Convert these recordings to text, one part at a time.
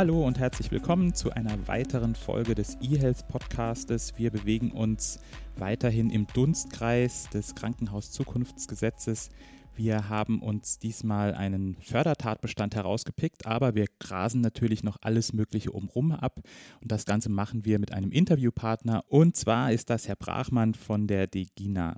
Hallo und herzlich willkommen zu einer weiteren Folge des eHealth Podcastes. Wir bewegen uns weiterhin im Dunstkreis des Krankenhaus-Zukunftsgesetzes. Wir haben uns diesmal einen Fördertatbestand herausgepickt, aber wir grasen natürlich noch alles Mögliche umrum ab. Und das Ganze machen wir mit einem Interviewpartner. Und zwar ist das Herr Brachmann von der DEGINA.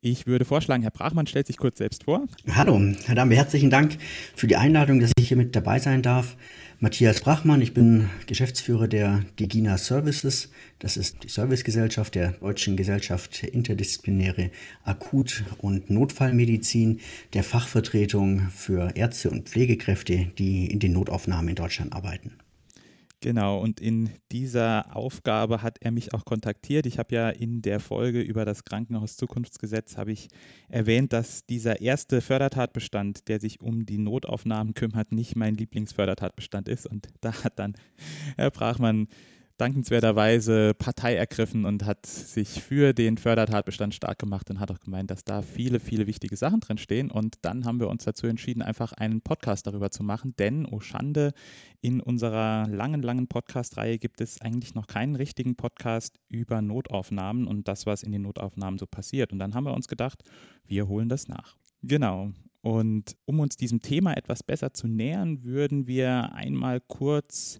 Ich würde vorschlagen, Herr Brachmann stellt sich kurz selbst vor. Hallo, Herr Dame, herzlichen Dank für die Einladung, dass ich hier mit dabei sein darf. Matthias Brachmann, ich bin Geschäftsführer der Digina Services. Das ist die Servicegesellschaft der Deutschen Gesellschaft Interdisziplinäre Akut- und Notfallmedizin, der Fachvertretung für Ärzte und Pflegekräfte, die in den Notaufnahmen in Deutschland arbeiten. Genau, und in dieser Aufgabe hat er mich auch kontaktiert. Ich habe ja in der Folge über das Krankenhaus-Zukunftsgesetz habe ich erwähnt, dass dieser erste Fördertatbestand, der sich um die Notaufnahmen kümmert, nicht mein Lieblingsfördertatbestand ist. Und da hat dann Herr Brachmann dankenswerterweise Partei ergriffen und hat sich für den Fördertatbestand stark gemacht und hat auch gemeint, dass da viele, viele wichtige Sachen drin stehen. Und dann haben wir uns dazu entschieden, einfach einen Podcast darüber zu machen, denn, oh Schande, in unserer langen, langen Podcast-Reihe gibt es eigentlich noch keinen richtigen Podcast über Notaufnahmen und das, was in den Notaufnahmen so passiert. Und dann haben wir uns gedacht, wir holen das nach. Genau. Und um uns diesem Thema etwas besser zu nähern, würden wir einmal kurz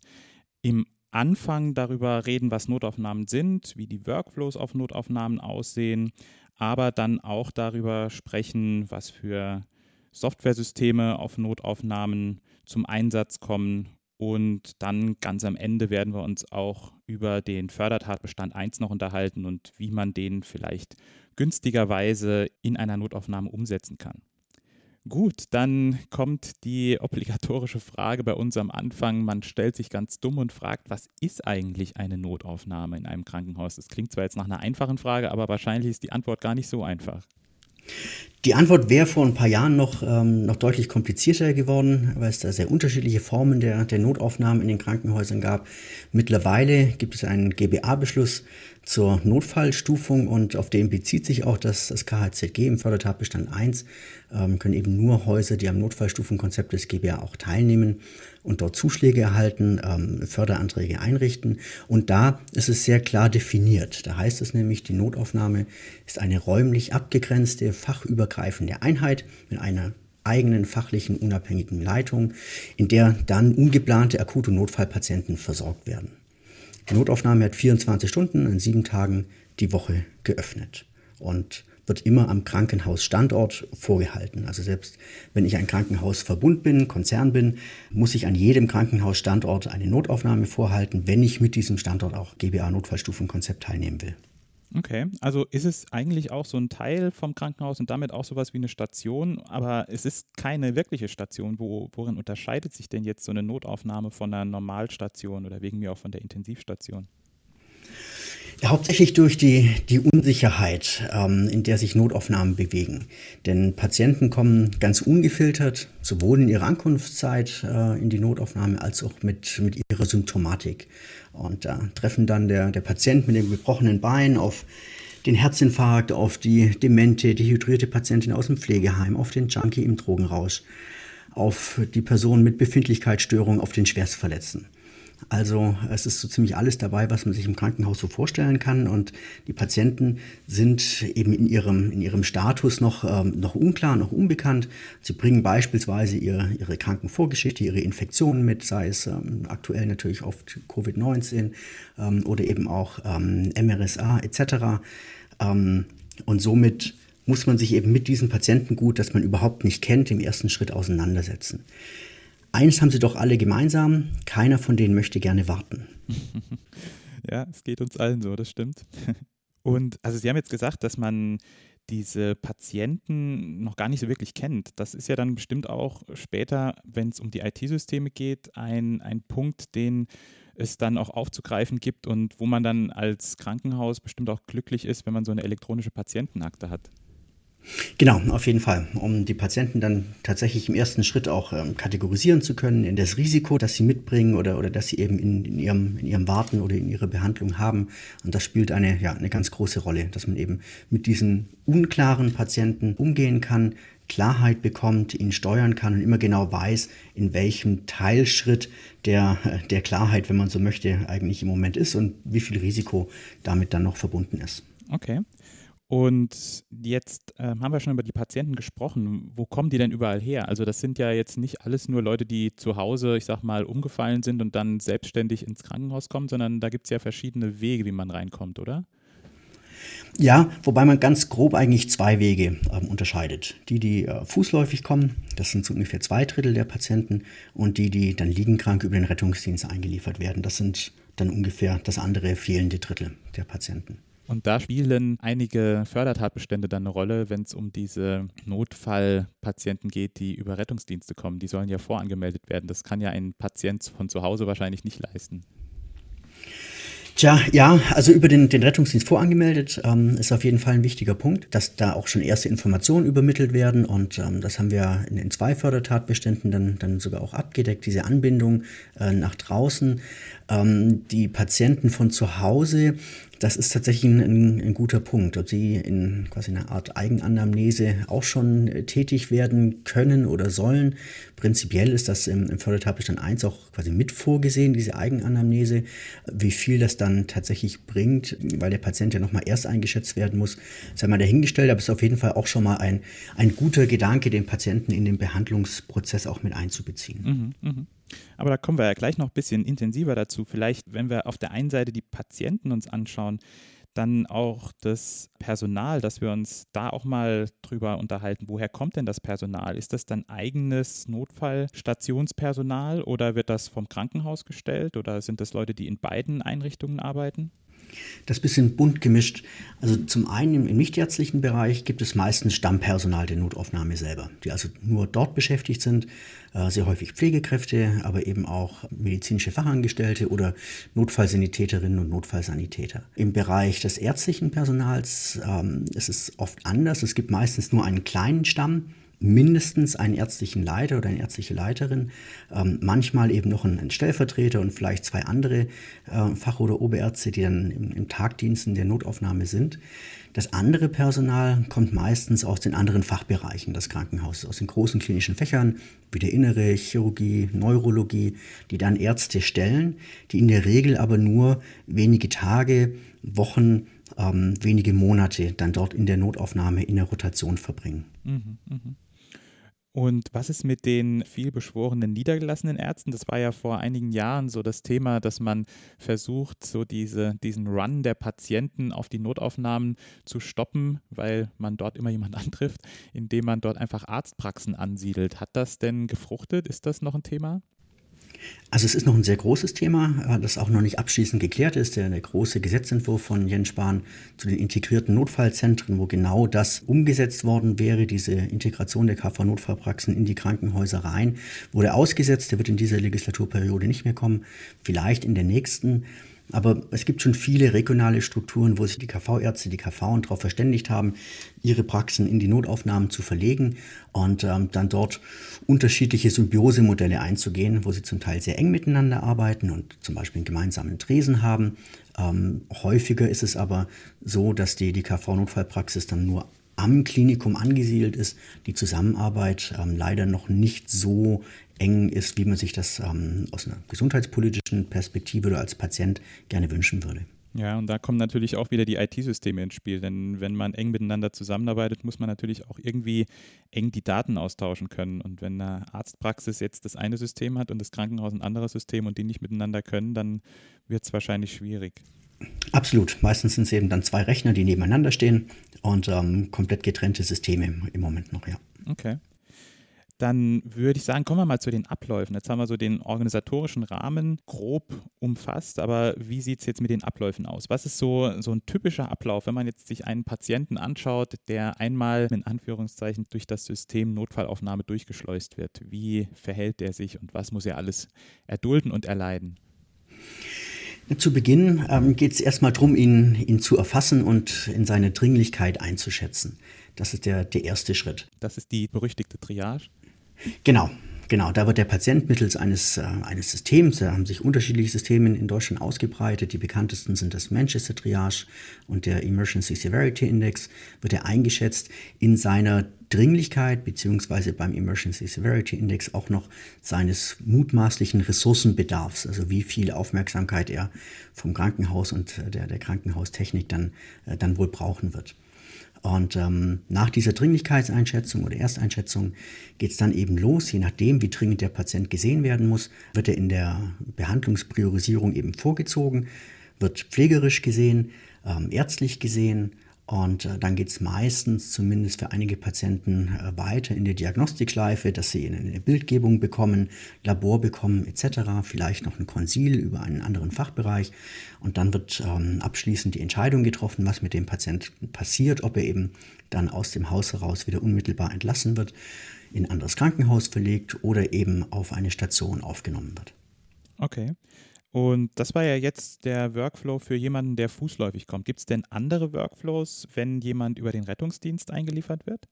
im Anfang darüber reden, was Notaufnahmen sind, wie die Workflows auf Notaufnahmen aussehen, aber dann auch darüber sprechen, was für Softwaresysteme auf Notaufnahmen zum Einsatz kommen. Und dann ganz am Ende werden wir uns auch über den Fördertatbestand 1 noch unterhalten und wie man den vielleicht günstigerweise in einer Notaufnahme umsetzen kann. Gut, dann kommt die obligatorische Frage bei uns am Anfang. Man stellt sich ganz dumm und fragt, was ist eigentlich eine Notaufnahme in einem Krankenhaus? Das klingt zwar jetzt nach einer einfachen Frage, aber wahrscheinlich ist die Antwort gar nicht so einfach. Die Antwort wäre vor ein paar Jahren noch, ähm, noch deutlich komplizierter geworden, weil es da sehr unterschiedliche Formen der, der Notaufnahmen in den Krankenhäusern gab. Mittlerweile gibt es einen GBA-Beschluss zur Notfallstufung und auf den bezieht sich auch das, das KHZG im Fördertatbestand 1, ähm, können eben nur Häuser, die am Notfallstufenkonzept des GBA auch teilnehmen und dort Zuschläge erhalten, ähm, Förderanträge einrichten. Und da ist es sehr klar definiert. Da heißt es nämlich, die Notaufnahme ist eine räumlich abgegrenzte, fachübergreifende Einheit mit einer eigenen fachlichen unabhängigen Leitung, in der dann ungeplante akute Notfallpatienten versorgt werden. Die Notaufnahme hat 24 Stunden an sieben Tagen die Woche geöffnet und wird immer am Krankenhausstandort vorgehalten. Also selbst wenn ich ein Krankenhausverbund bin, Konzern bin, muss ich an jedem Krankenhausstandort eine Notaufnahme vorhalten, wenn ich mit diesem Standort auch GBA-Notfallstufenkonzept teilnehmen will. Okay, also ist es eigentlich auch so ein Teil vom Krankenhaus und damit auch sowas wie eine Station, aber es ist keine wirkliche Station. Wo, worin unterscheidet sich denn jetzt so eine Notaufnahme von einer Normalstation oder wegen mir auch von der Intensivstation? Hauptsächlich durch die, die Unsicherheit, ähm, in der sich Notaufnahmen bewegen. Denn Patienten kommen ganz ungefiltert, sowohl in ihrer Ankunftszeit äh, in die Notaufnahme als auch mit, mit ihrer Symptomatik. Und da treffen dann der, der Patient mit dem gebrochenen Bein auf den Herzinfarkt, auf die demente, dehydrierte Patientin aus dem Pflegeheim, auf den Junkie im Drogenrausch, auf die Person mit Befindlichkeitsstörung, auf den Schwerstverletzten. Also es ist so ziemlich alles dabei, was man sich im Krankenhaus so vorstellen kann. Und die Patienten sind eben in ihrem, in ihrem Status noch, ähm, noch unklar, noch unbekannt. Sie bringen beispielsweise ihre, ihre Krankenvorgeschichte, ihre Infektionen mit, sei es ähm, aktuell natürlich oft Covid-19 ähm, oder eben auch ähm, MRSA etc. Ähm, und somit muss man sich eben mit diesem Patientengut, das man überhaupt nicht kennt, im ersten Schritt auseinandersetzen. Eines haben sie doch alle gemeinsam, keiner von denen möchte gerne warten. ja, es geht uns allen so, das stimmt. Und also Sie haben jetzt gesagt, dass man diese Patienten noch gar nicht so wirklich kennt. Das ist ja dann bestimmt auch später, wenn es um die IT-Systeme geht, ein, ein Punkt, den es dann auch aufzugreifen gibt und wo man dann als Krankenhaus bestimmt auch glücklich ist, wenn man so eine elektronische Patientenakte hat. Genau, auf jeden Fall. Um die Patienten dann tatsächlich im ersten Schritt auch ähm, kategorisieren zu können in das Risiko, das sie mitbringen oder, oder das sie eben in, in, ihrem, in ihrem Warten oder in ihrer Behandlung haben. Und das spielt eine, ja, eine ganz große Rolle, dass man eben mit diesen unklaren Patienten umgehen kann, Klarheit bekommt, ihn steuern kann und immer genau weiß, in welchem Teilschritt der, der Klarheit, wenn man so möchte, eigentlich im Moment ist und wie viel Risiko damit dann noch verbunden ist. Okay. Und jetzt äh, haben wir schon über die Patienten gesprochen. Wo kommen die denn überall her? Also das sind ja jetzt nicht alles nur Leute, die zu Hause, ich sag mal, umgefallen sind und dann selbstständig ins Krankenhaus kommen, sondern da gibt es ja verschiedene Wege, wie man reinkommt, oder? Ja, wobei man ganz grob eigentlich zwei Wege äh, unterscheidet. Die, die äh, fußläufig kommen, das sind so ungefähr zwei Drittel der Patienten, und die, die dann liegenkrank über den Rettungsdienst eingeliefert werden, das sind dann ungefähr das andere fehlende Drittel der Patienten. Und da spielen einige Fördertatbestände dann eine Rolle, wenn es um diese Notfallpatienten geht, die über Rettungsdienste kommen. Die sollen ja vorangemeldet werden. Das kann ja ein Patient von zu Hause wahrscheinlich nicht leisten. Tja, ja, also über den, den Rettungsdienst vorangemeldet ähm, ist auf jeden Fall ein wichtiger Punkt, dass da auch schon erste Informationen übermittelt werden und ähm, das haben wir in, in zwei Fördertatbeständen dann, dann sogar auch abgedeckt, diese Anbindung äh, nach draußen. Ähm, die Patienten von zu Hause das ist tatsächlich ein, ein, guter Punkt, ob Sie in quasi einer Art Eigenanamnese auch schon äh, tätig werden können oder sollen. Prinzipiell ist das im, im Fördertatbestand 1 auch quasi mit vorgesehen, diese Eigenanamnese. Wie viel das dann tatsächlich bringt, weil der Patient ja nochmal erst eingeschätzt werden muss, sei mal dahingestellt, aber es ist auf jeden Fall auch schon mal ein, ein guter Gedanke, den Patienten in den Behandlungsprozess auch mit einzubeziehen. Mhm, mh. Aber da kommen wir ja gleich noch ein bisschen intensiver dazu. Vielleicht, wenn wir auf der einen Seite die Patienten uns anschauen, dann auch das Personal, dass wir uns da auch mal drüber unterhalten. Woher kommt denn das Personal? Ist das dann eigenes Notfallstationspersonal oder wird das vom Krankenhaus gestellt oder sind das Leute, die in beiden Einrichtungen arbeiten? Das bisschen bunt gemischt. Also zum einen im, nichtärztlichen Bereich gibt es meistens Stammpersonal der Notaufnahme selber, die also nur dort beschäftigt sind, äh, sehr häufig Pflegekräfte, aber eben auch medizinische Fachangestellte oder Notfallsanitäterinnen und Notfallsanitäter. Im Bereich des ärztlichen Personals ähm, ist es oft anders. Es gibt meistens nur einen kleinen Stamm, mindestens einen ärztlichen Leiter oder eine ärztliche Leiterin, ähm, manchmal eben noch einen, Stellvertreter und vielleicht zwei andere äh, Fach- oder Oberärzte, die dann im, im Tagdiensten der Notaufnahme sind. Das andere Personal kommt meistens aus den anderen Fachbereichen des Krankenhauses, aus den großen klinischen Fächern wie der Innere, Chirurgie, Neurologie, die dann Ärzte stellen, die in der Regel aber nur wenige Tage, Wochen, ähm, wenige Monate dann dort in der Notaufnahme in der Rotation verbringen. Mhm, mh. Und was ist mit den vielbeschworenen niedergelassenen Ärzten? Das war ja vor einigen Jahren so das Thema, dass man versucht, so diese, diesen Run der Patienten auf die Notaufnahmen zu stoppen, weil man dort immer jemanden antrifft, indem man dort einfach Arztpraxen ansiedelt. Hat das denn gefruchtet? Ist das noch ein Thema? Also es ist noch ein sehr großes Thema, äh, das auch noch nicht abschließend geklärt ist. Der, der, große Gesetzentwurf von Jens Spahn zu den integrierten Notfallzentren, wo genau das umgesetzt worden wäre, diese Integration der KV-Notfallpraxen in die Krankenhäuser rein, wurde ausgesetzt. Der wird in dieser Legislaturperiode nicht mehr kommen, vielleicht in der nächsten. Aber es gibt schon viele regionale Strukturen, wo sich die KV-Ärzte, die KV darauf verständigt haben, ihre Praxen in die Notaufnahmen zu verlegen und ähm, dann dort unterschiedliche Symbiosemodelle einzugehen, wo sie zum Teil sehr eng miteinander arbeiten und zum Beispiel einen gemeinsamen Tresen haben. Ähm, häufiger ist es aber so, dass die, die KV-Notfallpraxis dann nur am Klinikum angesiedelt ist, die Zusammenarbeit ähm, leider noch nicht so eng ist, wie man sich das ähm, aus einer gesundheitspolitischen Perspektive oder als Patient gerne wünschen würde. Ja, und da kommen natürlich auch wieder die IT-Systeme ins Spiel, denn wenn man eng miteinander zusammenarbeitet, muss man natürlich auch irgendwie eng die Daten austauschen können. Und wenn eine Arztpraxis jetzt das eine System hat und das Krankenhaus ein anderes System und die nicht miteinander können, dann wird es wahrscheinlich schwierig. Absolut. Meistens sind es eben dann zwei Rechner, die nebeneinander stehen und ähm, komplett getrennte Systeme im Moment noch, ja. Okay dann würde ich sagen, kommen wir mal zu den Abläufen. Jetzt haben wir so den organisatorischen Rahmen grob umfasst, aber wie sieht es jetzt mit den Abläufen aus? Was ist so, so ein typischer Ablauf, wenn man jetzt sich einen Patienten anschaut, der einmal in Anführungszeichen durch das System Notfallaufnahme durchgeschleust wird? Wie verhält der sich und was muss er alles erdulden und erleiden? Zu Beginn ähm, geht es erstmal darum, ihn, ihn zu erfassen und in seine Dringlichkeit einzuschätzen. Das ist der, der erste Schritt. Das ist die berüchtigte Triage? Genau, Genau, da wird der Patient mittels eines, äh, eines Systems, da haben sich unterschiedliche Systeme in Deutschland ausgebreitet. Die bekanntesten sind das Manchester Triage und der Emergency Severity Index, wird er eingeschätzt in seiner Dringlichkeit, beziehungsweise beim Emergency Severity Index auch noch seines mutmaßlichen Ressourcenbedarfs, also wie viel Aufmerksamkeit er vom Krankenhaus und der, der Krankenhaustechnik dann, äh, dann wohl brauchen wird. Und ähm, nach dieser Dringlichkeitseinschätzung oder Ersteinschätzung geht es dann eben los. Je nachdem, wie dringend der Patient gesehen werden muss, wird er in der Behandlungspriorisierung eben vorgezogen, wird pflegerisch gesehen, ähm, ärztlich gesehen und äh, dann geht es meistens, zumindest für einige Patienten, äh, weiter in der Diagnostikschleife, dass sie eine Bildgebung bekommen, Labor bekommen etc., vielleicht noch ein Konsil über einen anderen Fachbereich. Und dann wird ähm, abschließend die Entscheidung getroffen, was mit dem Patienten passiert, ob er eben dann aus dem Haus heraus wieder unmittelbar entlassen wird, in ein anderes Krankenhaus verlegt oder eben auf eine Station aufgenommen wird. Okay. Und das war ja jetzt der Workflow für jemanden, der fußläufig kommt. Gibt es denn andere Workflows, wenn jemand über den Rettungsdienst eingeliefert wird?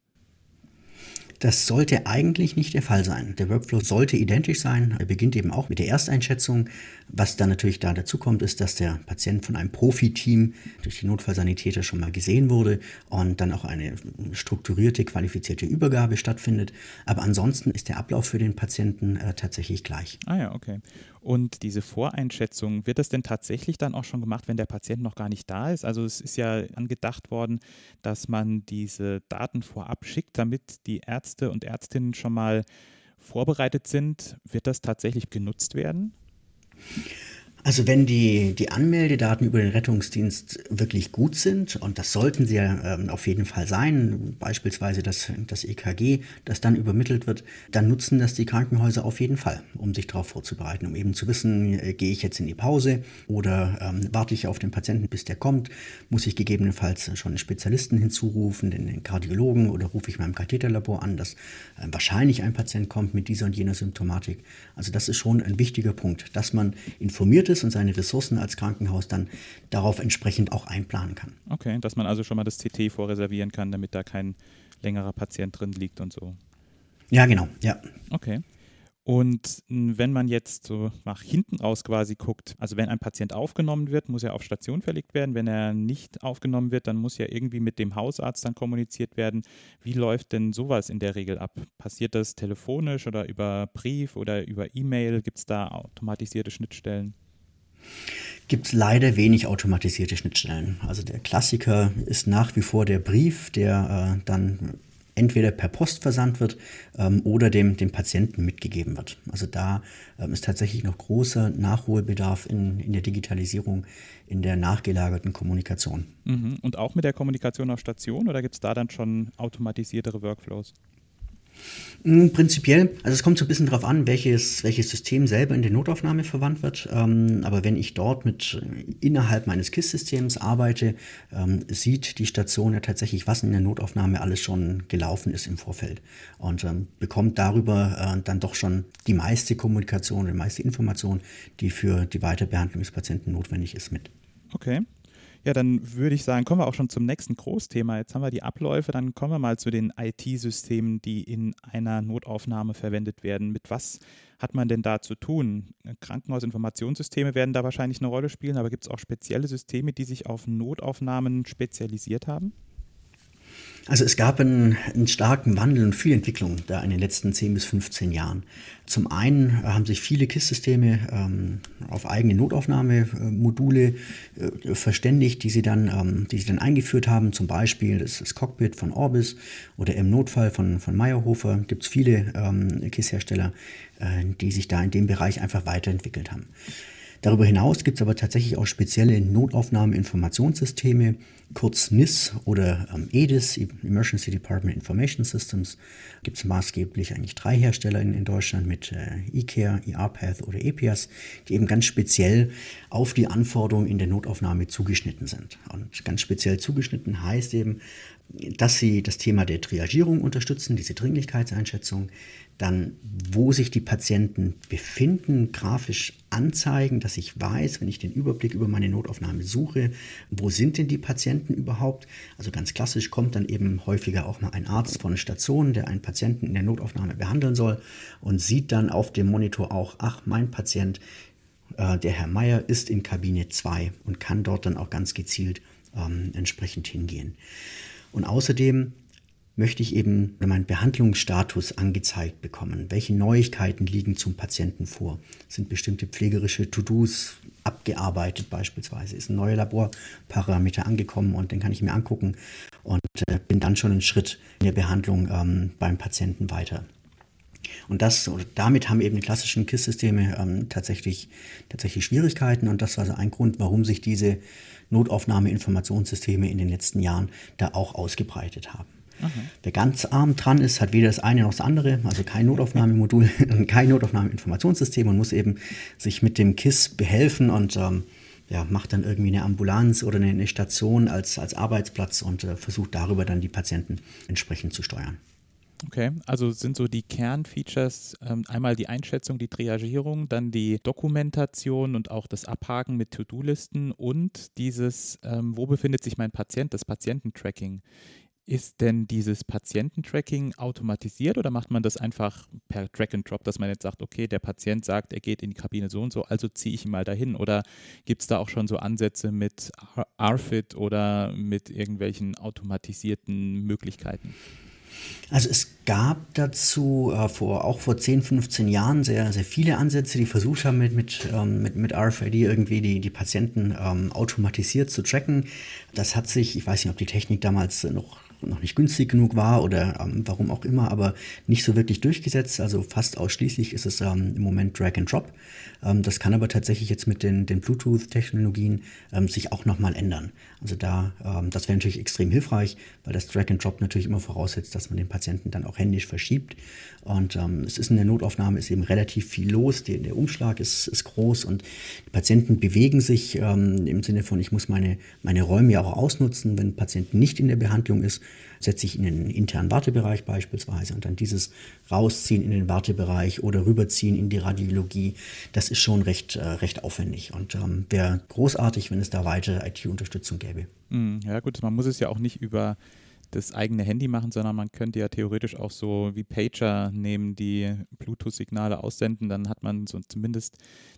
Das sollte eigentlich nicht der Fall sein. Der Workflow sollte identisch sein. Er beginnt eben auch mit der Ersteinschätzung. Was dann natürlich da dazu kommt, ist, dass der Patient von einem Profiteam durch die Notfallsanitäter schon mal gesehen wurde und dann auch eine strukturierte, qualifizierte Übergabe stattfindet. Aber ansonsten ist der Ablauf für den Patienten äh, tatsächlich gleich. Ah ja, okay. Und diese Voreinschätzung, wird das denn tatsächlich dann auch schon gemacht, wenn der Patient noch gar nicht da ist? Also es ist ja angedacht worden, dass man diese Daten vorab schickt, damit die Ärzte und Ärztinnen schon mal vorbereitet sind. Wird das tatsächlich genutzt werden? Also wenn die, die Anmeldedaten über den Rettungsdienst wirklich gut sind, und das sollten sie ja ähm, auf jeden Fall sein, beispielsweise das, das EKG, das dann übermittelt wird, dann nutzen das die Krankenhäuser auf jeden Fall, um sich darauf vorzubereiten, um eben zu wissen, äh, gehe ich jetzt in die Pause oder ähm, warte ich auf den Patienten, bis der kommt, muss ich gegebenenfalls schon einen Spezialisten hinzurufen, den, den Kardiologen oder rufe ich meinem Katheterlabor an, dass äh, wahrscheinlich ein Patient kommt mit dieser und jener Symptomatik. Also das ist schon ein wichtiger Punkt, dass man informiert ist, ist und seine Ressourcen als Krankenhaus dann darauf entsprechend auch einplanen kann. Okay, dass man also schon mal das CT vorreservieren kann, damit da kein längerer Patient drin liegt und so. Ja, genau, ja. Okay. Und wenn man jetzt so nach hinten raus quasi guckt, also wenn ein Patient aufgenommen wird, muss er auf Station verlegt werden. Wenn er nicht aufgenommen wird, dann muss ja irgendwie mit dem Hausarzt dann kommuniziert werden. Wie läuft denn sowas in der Regel ab? Passiert das telefonisch oder über Brief oder über E-Mail? Gibt es da automatisierte Schnittstellen? Gibt es leider wenig automatisierte Schnittstellen. Also der Klassiker ist nach wie vor der Brief, der äh, dann entweder per Post versandt wird ähm, oder dem, dem Patienten mitgegeben wird. Also da ähm, ist tatsächlich noch großer Nachholbedarf in, in der Digitalisierung, in der nachgelagerten Kommunikation. Mhm. Und auch mit der Kommunikation auf Station oder gibt es da dann schon automatisiertere Workflows? Mm, prinzipiell, also es kommt so ein bisschen darauf an, welches, welches System selber in der Notaufnahme verwandt wird. Ähm, aber wenn ich dort mit äh, innerhalb meines KISS-Systems arbeite, ähm, sieht die Station ja tatsächlich, was in der Notaufnahme alles schon gelaufen ist im Vorfeld. Und ähm, bekommt darüber äh, dann doch schon die meiste Kommunikation, die meiste Information, die für die Weiterbehandlung des Patienten notwendig ist, mit. Okay. Ja, dann würde ich sagen, kommen wir auch schon zum nächsten Großthema. Jetzt haben wir die Abläufe, dann kommen wir mal zu den IT-Systemen, die in einer Notaufnahme verwendet werden. Mit was hat man denn da zu tun? Krankenhausinformationssysteme werden da wahrscheinlich eine Rolle spielen, aber gibt es auch spezielle Systeme, die sich auf Notaufnahmen spezialisiert haben? Also es gab einen, einen, starken Wandel und viel Entwicklung da in den letzten 10 bis 15 Jahren. Zum einen haben sich viele KISS-Systeme ähm, auf eigene Notaufnahmemodule äh, verständigt, die sie, dann, ähm, die sie dann eingeführt haben. Zum Beispiel das, das Cockpit von Orbis oder im Notfall von, von Meyerhofer. Gibt es viele ähm, KISS-Hersteller, äh, die sich da in dem Bereich einfach weiterentwickelt haben. Darüber hinaus gibt es aber tatsächlich auch spezielle Notaufnahmeinformationssysteme, kurz NIS oder ähm, EDIS, Emergency Department Information Systems. Gibt es maßgeblich eigentlich drei Hersteller in, in Deutschland mit äh, eCare, ERPath oder EPIAS, die eben ganz speziell auf die Anforderungen in der Notaufnahme zugeschnitten sind. Und ganz speziell zugeschnitten heißt eben, dass sie das Thema der Triagierung unterstützen, diese Dringlichkeitseinschätzung, dann wo sich die Patienten befinden, grafisch anzeigen, dass ich weiß, wenn ich den Überblick über meine Notaufnahme suche, wo sind denn die Patienten überhaupt? Also ganz klassisch kommt dann eben häufiger auch mal ein Arzt von Station, der einen Patienten in der Notaufnahme behandeln soll und sieht dann auf dem Monitor auch, ach, mein Patient, äh, der Herr Meier, ist in Kabine 2 und kann dort dann auch ganz gezielt ähm, entsprechend hingehen. Und außerdem möchte ich eben meinen Behandlungsstatus angezeigt bekommen. Welche Neuigkeiten liegen zum Patienten vor? Sind bestimmte pflegerische To-Dos abgearbeitet beispielsweise? Ist ein neuer Laborparameter angekommen und den kann ich mir angucken und äh, bin dann schon einen Schritt in der Behandlung ähm, beim Patienten weiter. Und das, damit haben eben die klassischen KISS-Systeme ähm, tatsächlich, tatsächlich Schwierigkeiten und das war also ein Grund, warum sich diese Notaufnahmeinformationssysteme in den letzten Jahren da auch ausgebreitet haben. Aha. Wer ganz arm dran ist, hat weder das eine noch das andere, also kein Notaufnahmemodul, kein Notaufnahmeinformationssystem und muss eben sich mit dem KISS behelfen und ähm, ja, macht dann irgendwie eine Ambulanz oder eine, Station als, als Arbeitsplatz und äh, versucht darüber dann die Patienten entsprechend zu steuern. Okay, also sind so die Kernfeatures ähm, einmal die Einschätzung, die Triagierung, dann die Dokumentation und auch das Abhaken mit To-Do-Listen und dieses, ähm, wo befindet sich mein Patient, das Patiententracking. Ist denn dieses Patiententracking automatisiert oder macht man das einfach per Drag and Drop, dass man jetzt sagt, okay, der Patient sagt, er geht in die Kabine so und so, also ziehe ich ihn mal dahin? Oder gibt es da auch schon so Ansätze mit RFID oder mit irgendwelchen automatisierten Möglichkeiten? Also es gab dazu äh, vor, auch vor 10, 15 Jahren sehr, sehr viele Ansätze, die versucht haben, mit, mit, ähm, mit, mit RFID irgendwie die, die Patienten ähm, automatisiert zu tracken. Das hat sich, ich weiß nicht, ob die Technik damals noch noch nicht günstig genug war oder ähm, warum auch immer, aber nicht so wirklich durchgesetzt. Also fast ausschließlich ist es ähm, im Moment Drag and Drop. Ähm, das kann aber tatsächlich jetzt mit den, den Bluetooth-Technologien ähm, sich auch nochmal ändern. Also da, ähm, das wäre natürlich extrem hilfreich, weil das Drag and Drop natürlich immer voraussetzt, dass man den Patienten dann auch händisch verschiebt. Und ähm, es ist in der Notaufnahme ist eben relativ viel los. Der, der Umschlag ist, ist groß und die Patienten bewegen sich im Sinne von, ich muss meine, meine Räume ja auch ausnutzen, wenn ein Patient nicht in der Behandlung ist setze ich in den internen Wartebereich beispielsweise und dann dieses rausziehen in den Wartebereich oder rüberziehen in die Radiologie, das ist schon recht, äh, recht aufwendig und ähm, wäre großartig, wenn es da weitere IT-Unterstützung gäbe. Hm, ja gut, man muss es ja auch nicht über das eigene Handy machen, sondern man könnte ja theoretisch auch so wie Pager nehmen, die Bluetooth-Signale aussenden. Dann hat man so zumindest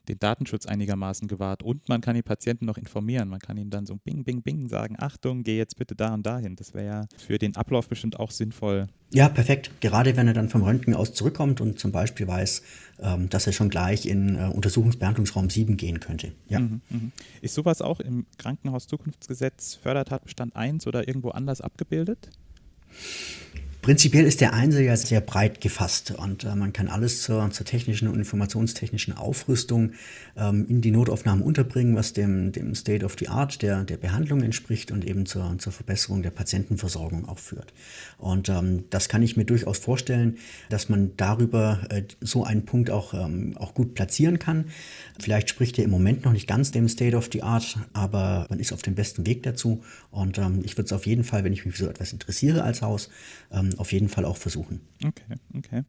den Datenschutz einigermaßen gewahrt und man kann die Patienten noch informieren. Man kann ihnen dann so Bing, Bing, Bing sagen: Achtung, geh jetzt bitte da und dahin. Das wäre ja für den Ablauf bestimmt auch sinnvoll. Ja, perfekt. Gerade wenn er dann vom Röntgen aus zurückkommt und zum Beispiel weiß, ähm, dass er schon gleich in äh, Untersuchungsbehandlungsraum 7 gehen könnte. Ja. Mhm, mh. Ist sowas auch im Krankenhaus-Zukunftsgesetz Fördertatbestand 1 oder irgendwo anders abgebildet? Prinzipiell ist der Einser ja sehr breit gefasst und äh, man kann alles zur, zur, technischen und informationstechnischen Aufrüstung ähm, in die Notaufnahmen unterbringen, was dem, dem State of the Art der, der Behandlung entspricht und eben zur, zur Verbesserung der Patientenversorgung auch führt. Und ähm, das kann ich mir durchaus vorstellen, dass man darüber äh, so einen Punkt auch, ähm, auch gut platzieren kann. Vielleicht spricht er im Moment noch nicht ganz dem State of the Art, aber man ist auf dem besten Weg dazu. Und ähm, ich würde es auf jeden Fall, wenn ich mich für so etwas interessiere als Haus, ähm, auf jeden Fall auch versuchen. Okay, okay.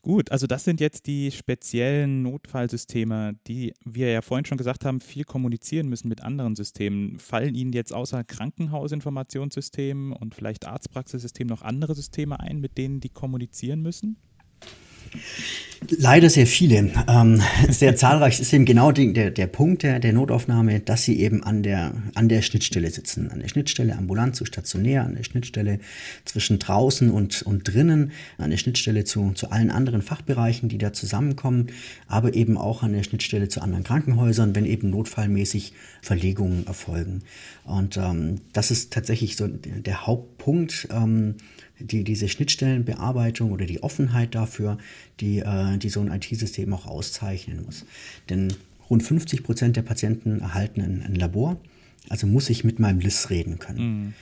Gut, also das sind jetzt die speziellen Notfallsysteme, die wir ja vorhin schon gesagt haben, viel kommunizieren müssen mit anderen Systemen. Fallen Ihnen jetzt außer Krankenhausinformationssystemen und vielleicht Arztpraxissystemen noch andere Systeme ein, mit denen die kommunizieren müssen? Leider sehr viele. Ähm, sehr zahlreich ist eben genau die, der, der Punkt der, der Notaufnahme, dass sie eben an der, an der Schnittstelle sitzen. An der Schnittstelle ambulant zu stationär, an der Schnittstelle zwischen draußen und, und drinnen, an der Schnittstelle zu, zu allen anderen Fachbereichen, die da zusammenkommen, aber eben auch an der Schnittstelle zu anderen Krankenhäusern, wenn eben notfallmäßig Verlegungen erfolgen. Und ähm, das ist tatsächlich so der Hauptpunkt. Ähm, die, diese Schnittstellenbearbeitung oder die Offenheit dafür, die, äh, die so ein IT-System auch auszeichnen muss. Denn rund 50 Prozent der Patienten erhalten ein, ein, Labor, also muss ich mit meinem LIS reden können. Mhm.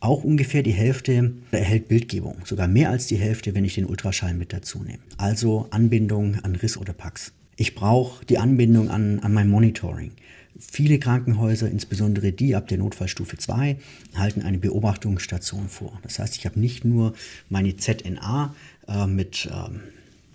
Auch ungefähr die Hälfte erhält Bildgebung, sogar mehr als die Hälfte, wenn ich den Ultraschall mit dazu nehme. Also Anbindung an RIS oder PAX. Ich brauche die Anbindung an, an mein Monitoring Viele Krankenhäuser, insbesondere die ab der Notfallstufe 2, halten eine Beobachtungsstation vor. Das heißt, ich habe nicht nur meine ZNA äh, mit ähm,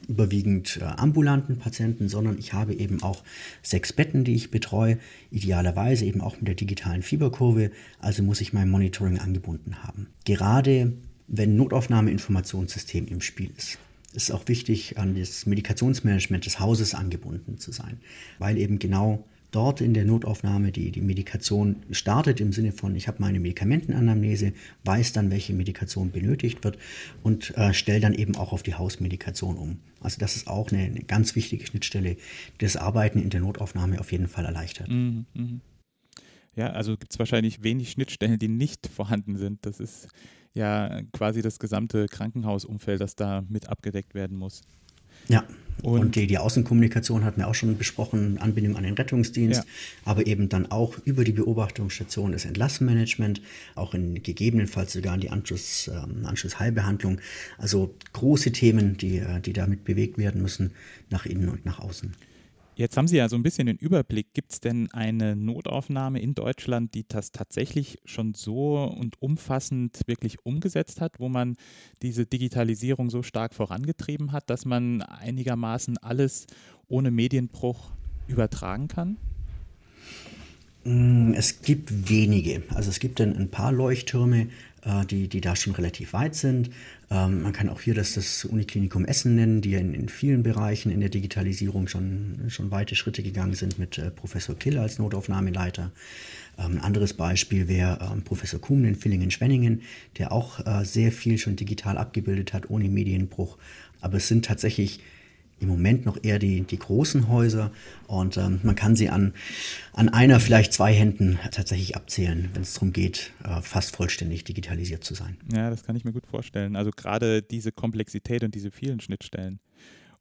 überwiegend äh, ambulanten Patienten, sondern ich habe eben auch sechs Betten, die ich betreue, idealerweise eben auch mit der digitalen Fieberkurve, also muss ich mein Monitoring angebunden haben. Gerade wenn Notaufnahmeinformationssystem im Spiel ist, ist es auch wichtig, an das Medikationsmanagement des Hauses angebunden zu sein, weil eben genau dort in der Notaufnahme die, die Medikation startet im Sinne von, ich habe meine Medikamentenanamnese, weiß dann, welche Medikation benötigt wird und äh, stelle dann eben auch auf die Hausmedikation um. Also das ist auch eine, eine ganz wichtige Schnittstelle, die das Arbeiten in der Notaufnahme auf jeden Fall erleichtert. Mhm, mh. Ja, also gibt es wahrscheinlich wenig Schnittstellen, die nicht vorhanden sind. Das ist ja quasi das gesamte Krankenhausumfeld, das da mit abgedeckt werden muss. Ja, und, und, die, die Außenkommunikation hatten wir auch schon besprochen, Anbindung an den Rettungsdienst, ja. aber eben dann auch über die Beobachtungsstation das Entlassmanagement, auch in gegebenenfalls sogar in die Anschluss, ähm, Anschlussheilbehandlung. Also große Themen, die, äh, die damit bewegt werden müssen, nach innen und nach außen. Jetzt haben Sie ja so ein bisschen den Überblick. Gibt es denn eine Notaufnahme in Deutschland, die das tatsächlich schon so und umfassend wirklich umgesetzt hat, wo man diese Digitalisierung so stark vorangetrieben hat, dass man einigermaßen alles ohne Medienbruch übertragen kann? Mm, es gibt wenige. Also es gibt ein paar Leuchttürme, äh, die, die da schon relativ weit sind. Ähm, man kann auch hier das, das Uniklinikum Essen nennen, die in, in vielen Bereichen in der Digitalisierung schon, schon weite Schritte gegangen sind mit äh, Professor Kill als Notaufnahmeleiter. Ähm, ein anderes Beispiel wäre ähm, Professor Kuhn in Villingen-Schwenningen, der auch äh, sehr viel schon digital abgebildet hat, ohne Medienbruch. Aber es sind tatsächlich im Moment noch eher die, die großen Häuser und ähm, man kann sie an, an einer, vielleicht zwei Händen tatsächlich abzählen, wenn es darum geht, äh, fast vollständig digitalisiert zu sein. Ja, das kann ich mir gut vorstellen. Also gerade diese Komplexität und diese vielen Schnittstellen.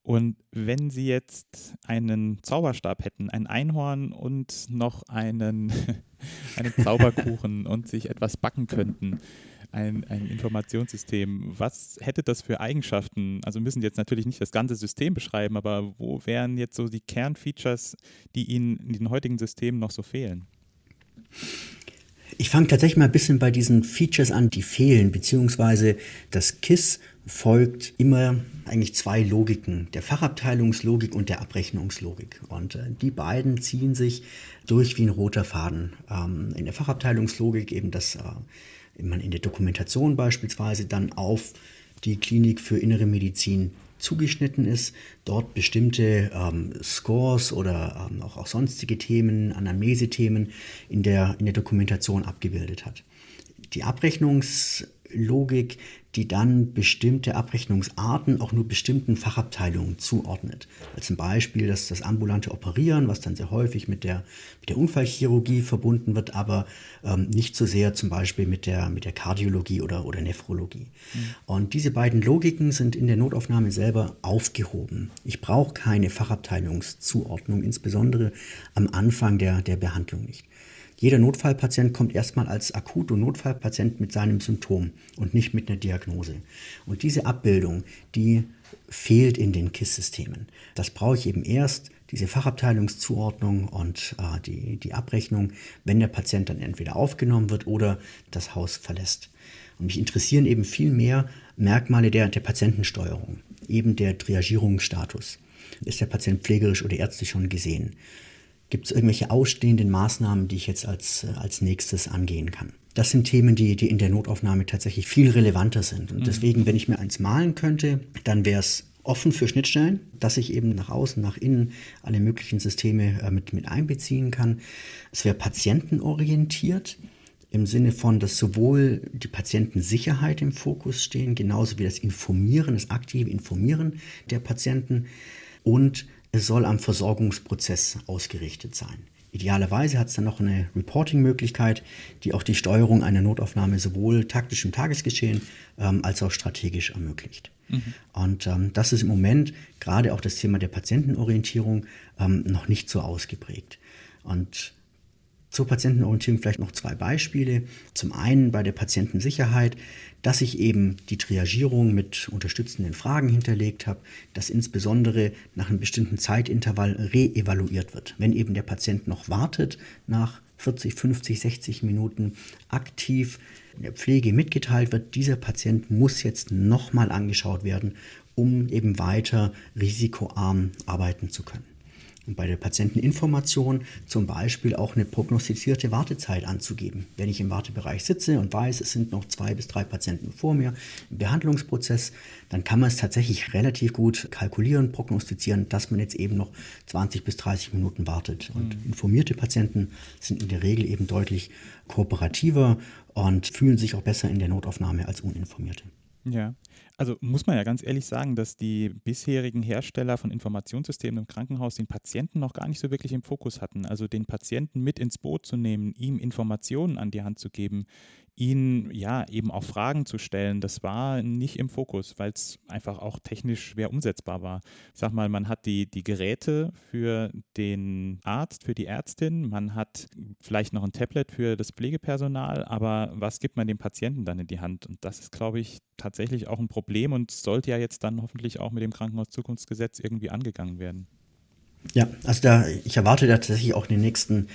Und wenn Sie jetzt einen Zauberstab hätten, ein Einhorn und noch einen, einen Zauberkuchen und sich etwas backen könnten, ein, ein Informationssystem. Was hätte das für Eigenschaften? Also müssen jetzt natürlich nicht das ganze System beschreiben, aber wo wären jetzt so die Kernfeatures, die Ihnen in den heutigen Systemen noch so fehlen? Ich fange tatsächlich mal ein bisschen bei diesen Features an, die fehlen, beziehungsweise das KISS folgt immer eigentlich zwei Logiken, der Fachabteilungslogik und der Abrechnungslogik. Und äh, die beiden ziehen sich durch wie ein roter Faden. Ähm, in der Fachabteilungslogik eben das äh, man in der Dokumentation beispielsweise dann auf die Klinik für innere Medizin zugeschnitten ist, dort bestimmte ähm, Scores oder ähm, auch, auch sonstige Themen, Anamnese-Themen in der, in der Dokumentation abgebildet hat. Die Abrechnungslogik die dann bestimmte Abrechnungsarten auch nur bestimmten Fachabteilungen zuordnet. Als ein Beispiel das, das ambulante Operieren, was dann sehr häufig mit der, mit der Unfallchirurgie verbunden wird, aber ähm, nicht so sehr zum Beispiel mit der, mit der Kardiologie oder, oder Nephrologie. Mhm. Und diese beiden Logiken sind in der Notaufnahme selber aufgehoben. Ich brauche keine Fachabteilungszuordnung, insbesondere am Anfang der, der Behandlung nicht. Jeder Notfallpatient kommt erstmal als Akut- und Notfallpatient mit seinem Symptom und nicht mit einer Diagnose. Und diese Abbildung, die fehlt in den KISS-Systemen. Das brauche ich eben erst, diese Fachabteilungszuordnung und äh, die, die Abrechnung, wenn der Patient dann entweder aufgenommen wird oder das Haus verlässt. Und mich interessieren eben viel mehr Merkmale der, der Patientensteuerung, eben der Triagierungsstatus. Ist der Patient pflegerisch oder ärztlich schon gesehen? Gibt es irgendwelche ausstehenden Maßnahmen, die ich jetzt als, äh, als nächstes angehen kann? Das sind Themen, die, die in der Notaufnahme tatsächlich viel relevanter sind. Und mhm. deswegen, wenn ich mir eins malen könnte, dann wäre es offen für Schnittstellen, dass ich eben nach außen, nach innen alle möglichen Systeme äh, mit, mit einbeziehen kann. Es wäre patientenorientiert im Sinne von, dass sowohl die Patientensicherheit im Fokus stehen, genauso wie das Informieren, das aktive Informieren der Patienten und es soll am Versorgungsprozess ausgerichtet sein. Idealerweise hat es dann noch eine Reporting-Möglichkeit, die auch die Steuerung einer Notaufnahme sowohl taktisch im Tagesgeschehen ähm, als auch strategisch ermöglicht. Mhm. Und ähm, das ist im Moment gerade auch das Thema der Patientenorientierung ähm, noch nicht so ausgeprägt. Und Zur Patientenorientierung vielleicht noch zwei Beispiele. Zum einen bei der Patientensicherheit, dass ich eben die Triagierung mit unterstützenden Fragen hinterlegt habe, dass insbesondere nach einem bestimmten Zeitintervall reevaluiert wird. Wenn eben der Patient noch wartet, nach 40, 50, 60 Minuten aktiv in der Pflege mitgeteilt wird, dieser Patient muss jetzt nochmal angeschaut werden, um eben weiter risikoarm arbeiten zu können bei der Patienteninformation zum Beispiel auch eine prognostizierte Wartezeit anzugeben. Wenn ich im Wartebereich sitze und weiß, es sind noch zwei bis drei Patienten vor mir im Behandlungsprozess, dann kann man es tatsächlich relativ gut kalkulieren, prognostizieren, dass man jetzt eben noch 20 bis 30 Minuten wartet. Und mhm. informierte Patienten sind in der Regel eben deutlich kooperativer und fühlen sich auch besser in der Notaufnahme als uninformierte. Ja, also muss man ja ganz ehrlich sagen, dass die bisherigen Hersteller von Informationssystemen im Krankenhaus den Patienten noch gar nicht so wirklich im Fokus hatten. Also den Patienten mit ins Boot zu nehmen, ihm Informationen an die Hand zu geben, ihn ja eben auch Fragen zu stellen, das war nicht im Fokus, weil es einfach auch technisch schwer umsetzbar war. Ich sag mal, man hat die, die Geräte für den Arzt, für die Ärztin, man hat vielleicht noch ein Tablet für das Pflegepersonal, aber was gibt man dem Patienten dann in die Hand? Und das ist, glaube ich, tatsächlich auch ein Problem und sollte ja jetzt dann hoffentlich auch mit dem Krankenhauszukunftsgesetz irgendwie angegangen werden. Ja, also da, ich erwarte da tatsächlich auch in den nächsten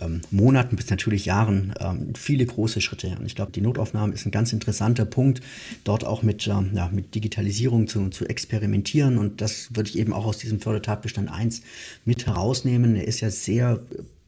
ähm, Monaten bis natürlich Jahren ähm, viele große Schritte. Und ich glaube, die Notaufnahme ist ein ganz interessanter Punkt, dort auch mit, ähm, ja, mit Digitalisierung zu, zu experimentieren. Und das würde ich eben auch aus diesem Fördertatbestand 1 mit herausnehmen. Er ist ja sehr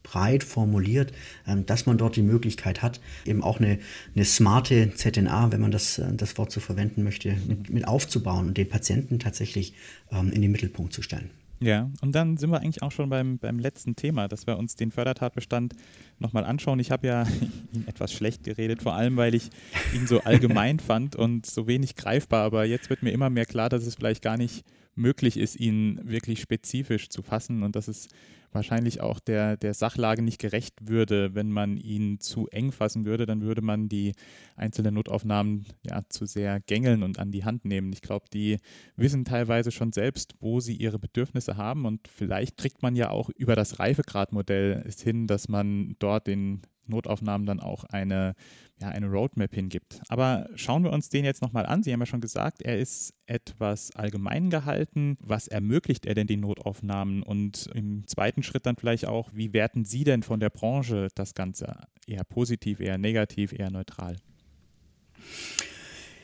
breit formuliert, ähm, dass man dort die Möglichkeit hat, eben auch eine, eine smarte ZNA, wenn man das, äh, das Wort so verwenden möchte, mit, mit aufzubauen und den Patienten tatsächlich ähm, in den Mittelpunkt zu stellen. Ja, und dann sind wir eigentlich auch schon beim, beim letzten Thema, dass wir uns den Fördertatbestand nochmal anschauen. Ich habe ja ihn etwas schlecht geredet, vor allem weil ich ihn so allgemein fand und so wenig greifbar, aber jetzt wird mir immer mehr klar, dass es vielleicht gar nicht möglich ist, ihn wirklich spezifisch zu fassen und dass es wahrscheinlich auch der, der Sachlage nicht gerecht würde, wenn man ihn zu eng fassen würde, dann würde man die einzelnen Notaufnahmen ja zu sehr gängeln und an die Hand nehmen. Ich glaube, die wissen teilweise schon selbst, wo sie ihre Bedürfnisse haben und vielleicht kriegt man ja auch über das Reifegradmodell es hin, dass man dort den Notaufnahmen dann auch eine, ja, eine Roadmap hingibt. Aber schauen wir uns den jetzt nochmal an. Sie haben ja schon gesagt, er ist etwas allgemein gehalten. Was ermöglicht er denn die Notaufnahmen? Und im zweiten Schritt dann vielleicht auch, wie werten Sie denn von der Branche das Ganze? Eher positiv, eher negativ, eher neutral?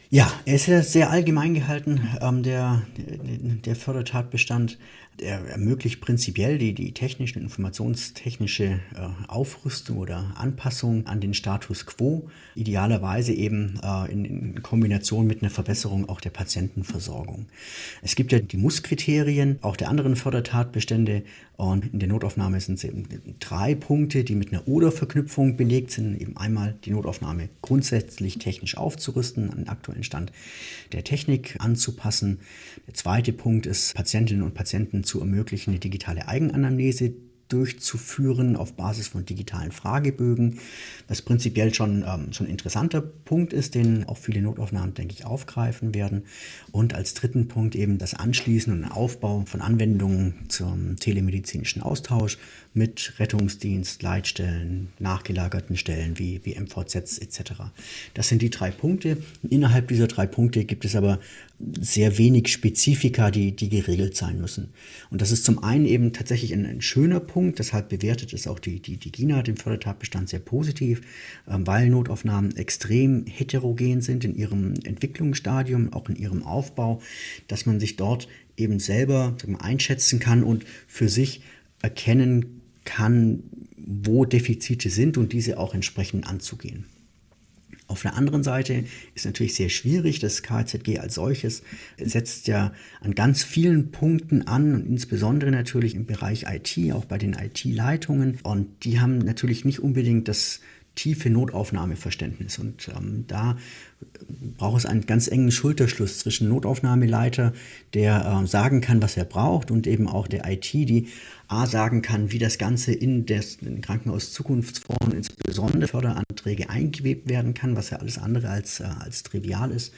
Ja, er ist ja sehr allgemein gehalten, ähm, der, der, der Fördertatbestand. Er ermöglicht prinzipiell die, die technische, informationstechnische äh, Aufrüstung oder Anpassung an den Status quo, idealerweise eben äh, in, in, Kombination mit einer Verbesserung auch der Patientenversorgung. Es gibt ja die Muss-Kriterien auch der anderen Fördertatbestände und in der Notaufnahme sind es eben drei Punkte, die mit einer Oder-Verknüpfung belegt sind. Eben einmal die Notaufnahme grundsätzlich technisch aufzurüsten, an den aktuellen Stand der Technik anzupassen. Der zweite Punkt ist, Patientinnen und Patienten zu ermöglichen, eine digitale Eigenanamnese durchzuführen auf Basis von digitalen Fragebögen, was prinzipiell schon, ähm, schon ein interessanter Punkt ist, den auch viele Notaufnahmen, denke ich, aufgreifen werden. Und als dritten Punkt eben das Anschließen und Aufbau von Anwendungen zum telemedizinischen Austausch mit Rettungsdienst, Leitstellen, nachgelagerten Stellen wie, wie MVZs etc. Das sind die drei Punkte. Innerhalb dieser drei Punkte gibt es aber sehr wenig Spezifika, die, die geregelt sein müssen. Und das ist zum einen eben tatsächlich ein, ein schöner Punkt, deshalb bewertet es auch die, die, die GINA, den Fördertatbestand, sehr positiv, ähm, weil Notaufnahmen extrem heterogen sind in ihrem Entwicklungsstadium, auch in ihrem Aufbau, dass man sich dort eben selber mal, einschätzen kann und für sich erkennen kann, wo Defizite sind und diese auch entsprechend anzugehen. Auf der anderen Seite ist natürlich sehr schwierig. Das KZG als solches setzt ja an ganz vielen Punkten an und insbesondere natürlich im Bereich IT, auch bei den IT-Leitungen. Und die haben natürlich nicht unbedingt das tiefe Notaufnahmeverständnis. Und ähm, da braucht es einen ganz engen Schulterschluss zwischen Notaufnahmeleiter, der äh, sagen kann, was er braucht, und eben auch der IT, die A sagen kann, wie das Ganze in den Krankenhaus Zukunftsfonds, insbesondere Förderanträge eingewebt werden kann, was ja alles andere als, äh, als trivial ist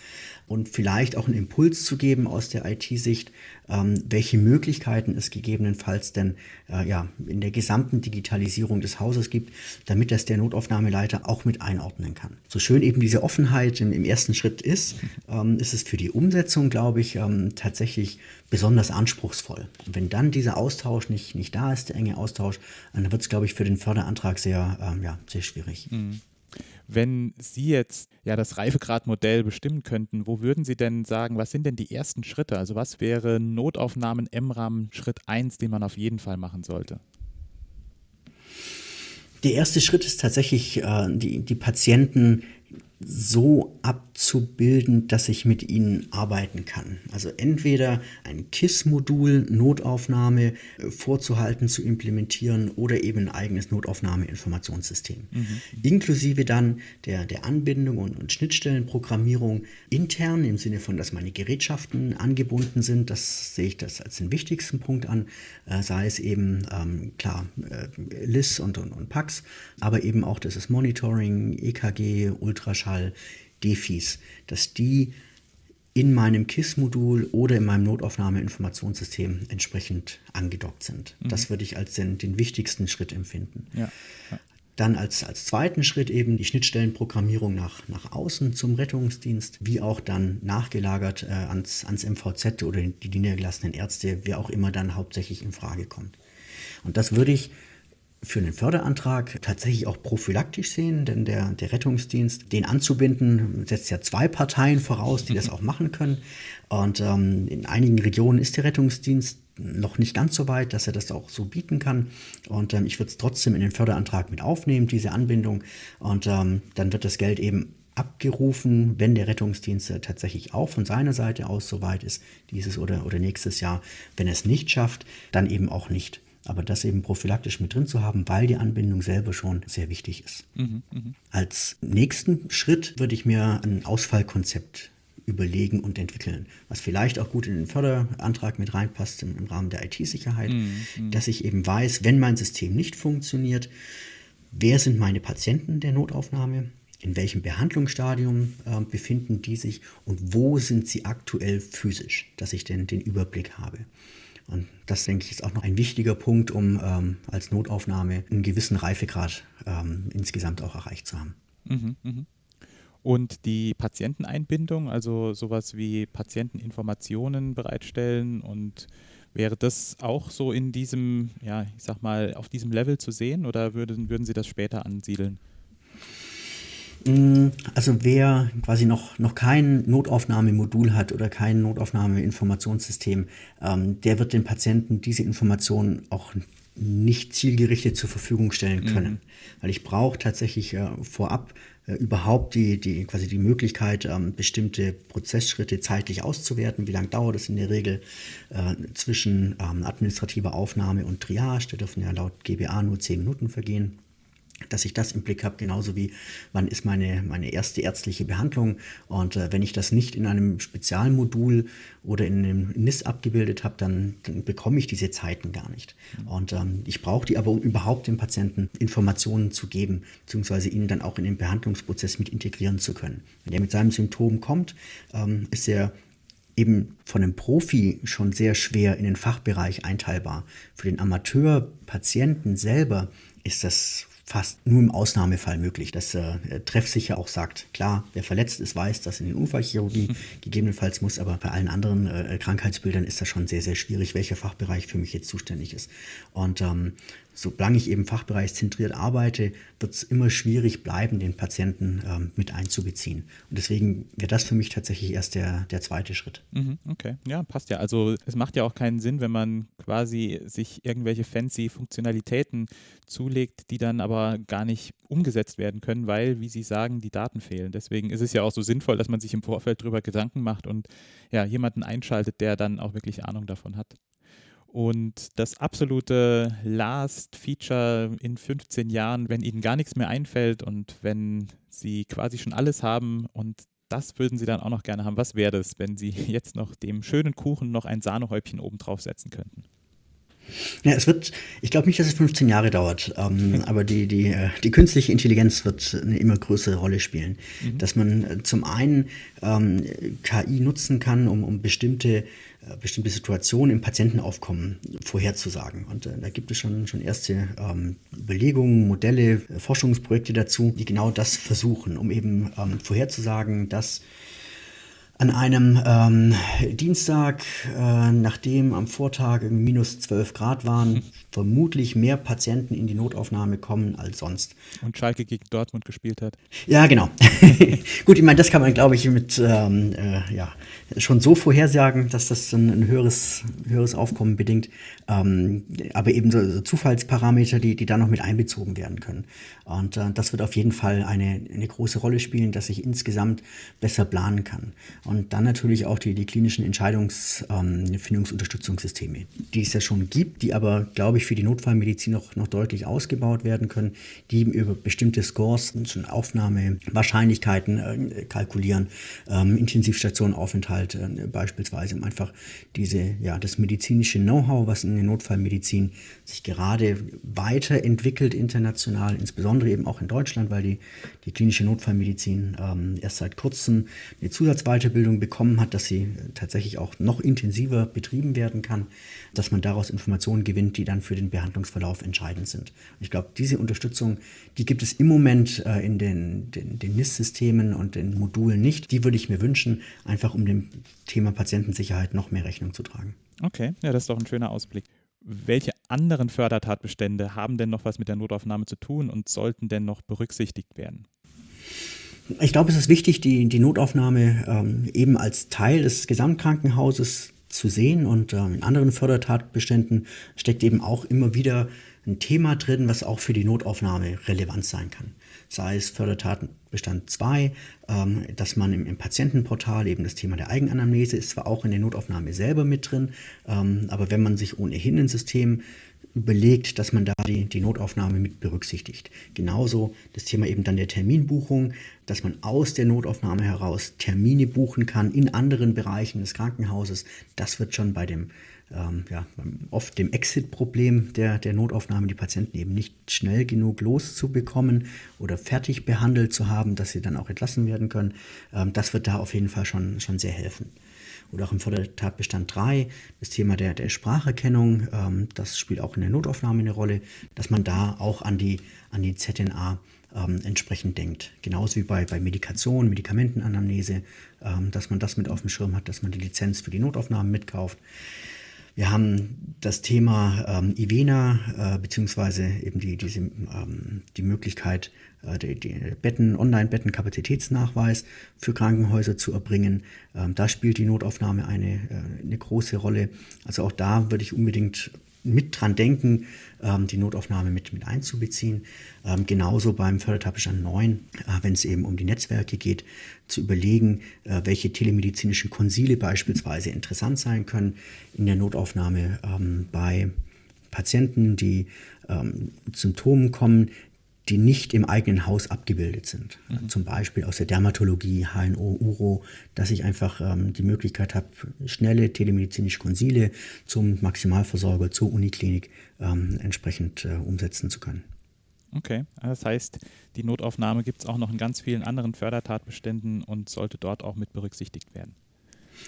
und vielleicht auch einen Impuls zu geben aus der IT-Sicht, ähm, welche Möglichkeiten es gegebenenfalls denn äh, ja, in der gesamten Digitalisierung des Hauses gibt, damit das der Notaufnahmeleiter auch mit einordnen kann. So schön eben diese Offenheit im, im ersten Schritt ist, ähm, ist es für die Umsetzung, glaube ich, ähm, tatsächlich besonders anspruchsvoll. Und wenn dann dieser Austausch nicht, nicht da ist, der enge Austausch, dann wird es, glaube ich, für den Förderantrag sehr, ähm, ja, sehr schwierig. Mhm. Wenn Sie jetzt ja das Reifegradmodell bestimmen könnten, wo würden Sie denn sagen, was sind denn die ersten Schritte? Also was wäre Notaufnahmen M-RAM Schritt 1, den man auf jeden Fall machen sollte? Der erste Schritt ist tatsächlich, äh, die, die Patienten so abzubilden, dass ich mit ihnen arbeiten kann. Also entweder ein KISS-Modul, Notaufnahme äh, vorzuhalten, zu implementieren oder eben ein eigenes Notaufnahmeinformationssystem. Mhm. Inklusive dann der, der Anbindung und, und, Schnittstellenprogrammierung intern im Sinne von, dass meine Gerätschaften angebunden sind. Das sehe ich das als den wichtigsten Punkt an. Äh, sei es eben, ähm, klar, äh, LIS und, und, und PAX, aber eben auch das ist Monitoring, EKG, Ultraschall, Ultraschall, Defis, dass die in meinem KISS-Modul oder in meinem Notaufnahmeinformationssystem entsprechend angedockt sind. Mhm. Das würde ich als den, den wichtigsten Schritt empfinden. Ja. Ja. Dann als, als zweiten Schritt eben die Schnittstellenprogrammierung nach, nach außen zum Rettungsdienst, wie auch dann nachgelagert äh, ans, ans MVZ oder die, die niedergelassenen Ärzte, wer auch immer dann hauptsächlich in Frage kommt. Und das würde ich für einen Förderantrag tatsächlich auch prophylaktisch sehen, denn der, der Rettungsdienst, den anzubinden, setzt ja zwei Parteien voraus, die das auch machen können. Und ähm, in einigen Regionen ist der Rettungsdienst noch nicht ganz so weit, dass er das auch so bieten kann. Und ähm, ich würde es trotzdem in den Förderantrag mit aufnehmen, diese Anbindung. Und ähm, dann wird das Geld eben abgerufen, wenn der Rettungsdienst tatsächlich auch von seiner Seite aus so weit ist, dieses oder, oder nächstes Jahr. Wenn er es nicht schafft, dann eben auch nicht aber das eben prophylaktisch mit drin zu haben, weil die Anbindung selber schon sehr wichtig ist. Mhm, mh. Als nächsten Schritt würde ich mir ein Ausfallkonzept überlegen und entwickeln, was vielleicht auch gut in den Förderantrag mit reinpasst im, im Rahmen der IT-Sicherheit, mhm, mhm, dass ich eben weiß, wenn mein System nicht funktioniert, wer sind meine Patienten der Notaufnahme, in welchem Behandlungsstadium äh, befinden die sich und wo sind sie aktuell physisch, dass ich denn den Überblick habe. Und das, denke ich, ist auch noch ein wichtiger Punkt, um ähm, als Notaufnahme einen gewissen Reifegrad ähm, insgesamt auch erreicht zu haben. Mhm, mh. Und die Patienteneinbindung, also sowas wie Patienteninformationen bereitstellen und wäre das auch so in diesem, ja, ich sag mal, auf diesem Level zu sehen oder würden, würden Sie das später ansiedeln? Mm, also wer quasi noch, noch kein Notaufnahmemodul hat oder kein Notaufnahmeinformationssystem, ähm, der wird den Patienten diese Informationen auch nicht zielgerichtet zur Verfügung stellen mhm. können. Mhm. Weil ich brauche tatsächlich äh, vorab äh, überhaupt die, die, quasi die Möglichkeit, ähm, bestimmte Prozessschritte zeitlich auszuwerten. Wie lange dauert es in der Regel äh, zwischen ähm, administrativer Aufnahme und Triage? Da dürfen ja laut GBA nur zehn Minuten vergehen dass ich das im Blick habe, genauso wie wann ist meine, meine erste ärztliche Behandlung. Und äh, wenn ich das nicht in einem Spezialmodul oder in einem NIS abgebildet habe, dann, dann bekomme ich diese Zeiten gar nicht. Und ähm, ich brauche die aber, um überhaupt dem Patienten Informationen zu geben, beziehungsweise ihn dann auch in den Behandlungsprozess mit integrieren zu können. Wenn er mit seinem Symptom kommt, ähm, ist er eben von einem Profi schon sehr schwer in den Fachbereich einteilbar. Für den Amateurpatienten selber ist das fast nur im Ausnahmefall möglich, dass äh, treffsicher auch sagt, klar, wer verletzt ist, weiß, dass in den Unfallchirurgie gegebenenfalls muss, aber bei allen anderen äh, Krankheitsbildern ist das schon sehr, sehr schwierig, welcher Fachbereich für mich jetzt zuständig ist. Und ähm, solange ich eben fachbereichszentriert arbeite, wird es immer schwierig bleiben, den Patienten ähm, mit einzubeziehen. Und deswegen wäre das für mich tatsächlich erst der, der zweite Schritt. Mhm, okay, ja, passt ja. Also es macht ja auch keinen Sinn, wenn man quasi sich irgendwelche fancy Funktionalitäten zulegt, die dann aber gar nicht umgesetzt werden können, weil, wie Sie sagen, die Daten fehlen. Deswegen ist es ja auch so sinnvoll, dass man sich im Vorfeld darüber Gedanken macht und ja, jemanden einschaltet, der dann auch wirklich Ahnung davon hat. Und das absolute Last Feature in 15 Jahren, wenn Ihnen gar nichts mehr einfällt und wenn Sie quasi schon alles haben und das würden Sie dann auch noch gerne haben. Was wäre das, wenn Sie jetzt noch dem schönen Kuchen noch ein Sahnehäubchen oben drauf setzen könnten? Ja, es wird, ich glaube nicht, dass es 15 Jahre dauert, ähm, aber die, die, äh, die künstliche Intelligenz wird eine immer größere Rolle spielen. Mhm. Dass man äh, zum einen ähm, KI nutzen kann, um, um bestimmte äh, bestimmte Situationen im Patientenaufkommen vorherzusagen. Und äh, da gibt es schon, schon erste ähm, Überlegungen, Modelle, äh, Forschungsprojekte dazu, die genau das versuchen, um eben ähm, vorherzusagen, dass an einem ähm, Dienstag, äh, nachdem am Vortag minus 12 Grad waren, vermutlich mehr Patienten in die Notaufnahme kommen als sonst. Und Schalke gegen Dortmund gespielt hat. Ja, genau. Gut, ich meine, das kann man, glaube ich, mit ähm, äh, ja, schon so vorhersagen, dass das ein, ein höheres, höheres Aufkommen bedingt. Ähm, aber eben so, so, Zufallsparameter, die, die da noch mit einbezogen werden können. Und äh, das wird auf jeden Fall eine, eine große Rolle spielen, dass ich insgesamt besser planen kann. Und dann natürlich auch die, die klinischen Entscheidungsfindungsunterstützungssysteme, ähm, die es ja schon gibt, die aber, glaube ich, für die Notfallmedizin noch, noch deutlich ausgebaut werden können, die eben über bestimmte Scores, schon Aufnahmewahrscheinlichkeiten äh, kalkulieren, ähm, Intensivstationenaufenthalt äh, beispielsweise, um einfach diese, ja, das medizinische Know-how, was in der Notfallmedizin sich gerade weiterentwickelt international, insbesondere eben auch in Deutschland, weil die, die klinische Notfallmedizin ähm, erst seit kurzem eine Zusatzweiterbildung Weiterbildung bekommen hat, dass sie tatsächlich auch noch intensiver betrieben werden kann, dass man daraus Informationen gewinnt, die dann für den Behandlungsverlauf entscheidend sind. Ich glaube, diese Unterstützung, die gibt es im Moment äh, in den, den, den NIS-Systemen und den Modulen nicht. Die würde ich mir wünschen, einfach um dem Thema Patientensicherheit noch mehr Rechnung zu tragen. Okay, ja, das ist doch ein schöner Ausblick. Welche anderen Fördertatbestände haben denn noch was mit der Notaufnahme zu tun und sollten denn noch berücksichtigt werden? Ich glaube, es ist wichtig, die, die Notaufnahme ähm, eben als Teil des Gesamtkrankenhauses zu sehen. Und ähm, in anderen Fördertatbeständen steckt eben auch immer wieder ein Thema drin, was auch für die Notaufnahme relevant sein kann. Sei es Fördertatbestand 2, ähm, dass man im, im, Patientenportal eben das Thema der Eigenanamnese ist zwar auch in der Notaufnahme selber mit drin, ähm, aber wenn man sich ohnehin ein System überlegt, dass man da die, die Notaufnahme mit berücksichtigt. Genauso das Thema eben dann der Terminbuchung, dass man aus der Notaufnahme heraus Termine buchen kann in anderen Bereichen des Krankenhauses. Das wird schon bei dem ähm, ja, oft dem Exit-Problem der, der Notaufnahme, die Patienten eben nicht schnell genug loszubekommen oder fertig behandelt zu haben, dass sie dann auch entlassen werden können. Ähm, das wird da auf jeden Fall schon, schon sehr helfen oder auch im Fördertatbestand 3, das Thema der, der Spracherkennung, ähm, das spielt auch in der Notaufnahme eine Rolle, dass man da auch an die, an die ZNA ähm, entsprechend denkt. Genauso wie bei, bei Medikation, Medikamentenanamnese, ähm, dass man das mit auf dem Schirm hat, dass man die Lizenz für die Notaufnahmen mitkauft. Wir haben das Thema ähm, IVENA, äh, beziehungsweise eben die, diese, ähm, die Möglichkeit, äh, die, die Betten, Online-Bettenkapazitätsnachweis für Krankenhäuser zu erbringen. Ähm, da spielt die Notaufnahme eine, äh, eine große Rolle. Also auch da würde ich unbedingt mit dran denken, ähm, die Notaufnahme mit, mit einzubeziehen. Ähm, genauso beim Fördertatbestand 9, äh, wenn es eben um die Netzwerke geht, zu überlegen, äh, welche telemedizinischen Konsile beispielsweise interessant sein können in der Notaufnahme ähm, bei Patienten, die ähm, Symptomen kommen, die nicht im eigenen Haus abgebildet sind. Mhm. Zum Beispiel aus der Dermatologie, HNO, Uro, dass ich einfach ähm, die Möglichkeit habe, schnelle telemedizinische Konsile zum Maximalversorger, zur Uniklinik ähm, entsprechend äh, umsetzen zu können. Okay, das heißt, die Notaufnahme gibt es auch noch in ganz vielen anderen Fördertatbeständen und sollte dort auch mit berücksichtigt werden.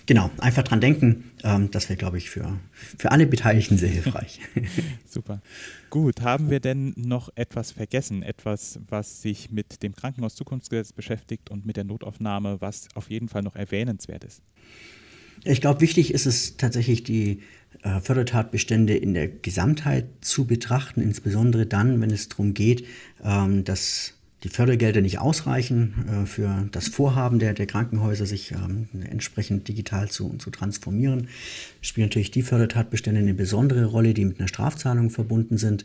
Genau, einfach dran denken. Ähm, das wäre, glaube ich, für, für alle Beteiligten sehr hilfreich. Super. Gut, haben wir denn noch etwas vergessen? Etwas, was sich mit dem Krankenhaus-Zukunftsgesetz beschäftigt und mit der Notaufnahme, was auf jeden Fall noch erwähnenswert ist? Ich glaube, wichtig ist es tatsächlich, die äh, Fördertatbestände in der Gesamtheit zu betrachten, insbesondere dann, wenn es darum geht, ähm, dass die Fördergelder nicht ausreichen äh, für das Vorhaben der, der Krankenhäuser, sich ähm, entsprechend digital zu, zu transformieren, spielen natürlich die Fördertatbestände eine besondere Rolle, die mit einer Strafzahlung verbunden sind.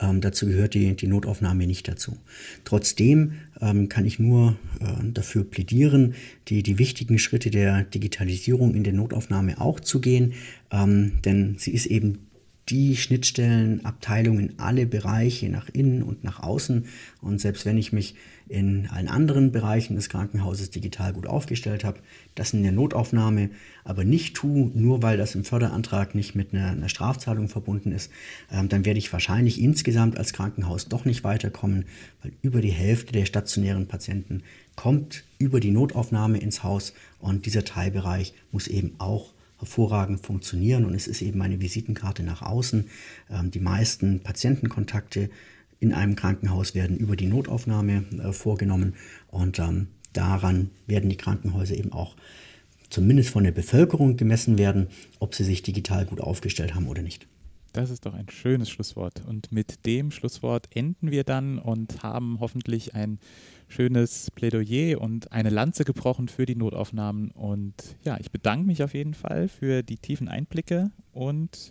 Ähm, dazu gehört die, die Notaufnahme nicht dazu. Trotzdem ähm, kann ich nur äh, dafür plädieren, die, die wichtigen Schritte der Digitalisierung in der Notaufnahme auch zu gehen, ähm, denn sie ist eben die Schnittstellen, Abteilungen, alle Bereiche nach innen und nach außen. Und selbst wenn ich mich in allen anderen Bereichen des Krankenhauses digital gut aufgestellt habe, das in der Notaufnahme aber nicht tue, nur weil das im Förderantrag nicht mit einer, einer Strafzahlung verbunden ist, ähm, dann werde ich wahrscheinlich insgesamt als Krankenhaus doch nicht weiterkommen, weil über die Hälfte der stationären Patienten kommt über die Notaufnahme ins Haus und dieser Teilbereich muss eben auch hervorragend funktionieren und es ist eben eine Visitenkarte nach außen. Ähm, die meisten Patientenkontakte in einem Krankenhaus werden über die Notaufnahme äh, vorgenommen und ähm, daran werden die Krankenhäuser eben auch zumindest von der Bevölkerung gemessen werden, ob sie sich digital gut aufgestellt haben oder nicht. Das ist doch ein schönes Schlusswort. Und mit dem Schlusswort enden wir dann und haben hoffentlich ein schönes Plädoyer und eine Lanze gebrochen für die Notaufnahmen. Und ja, ich bedanke mich auf jeden Fall für die tiefen Einblicke und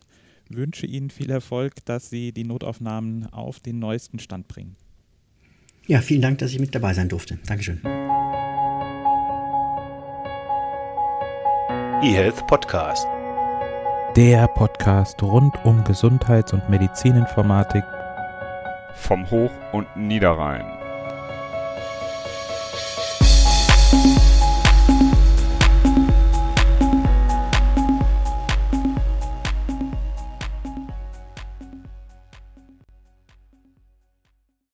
wünsche Ihnen viel Erfolg, dass Sie die Notaufnahmen auf den neuesten Stand bringen. Ja, vielen Dank, dass ich mit dabei sein durfte. Dankeschön. eHealth Podcast. Der Podcast rund um Gesundheits- und Medizininformatik vom Hoch- und Niederrhein.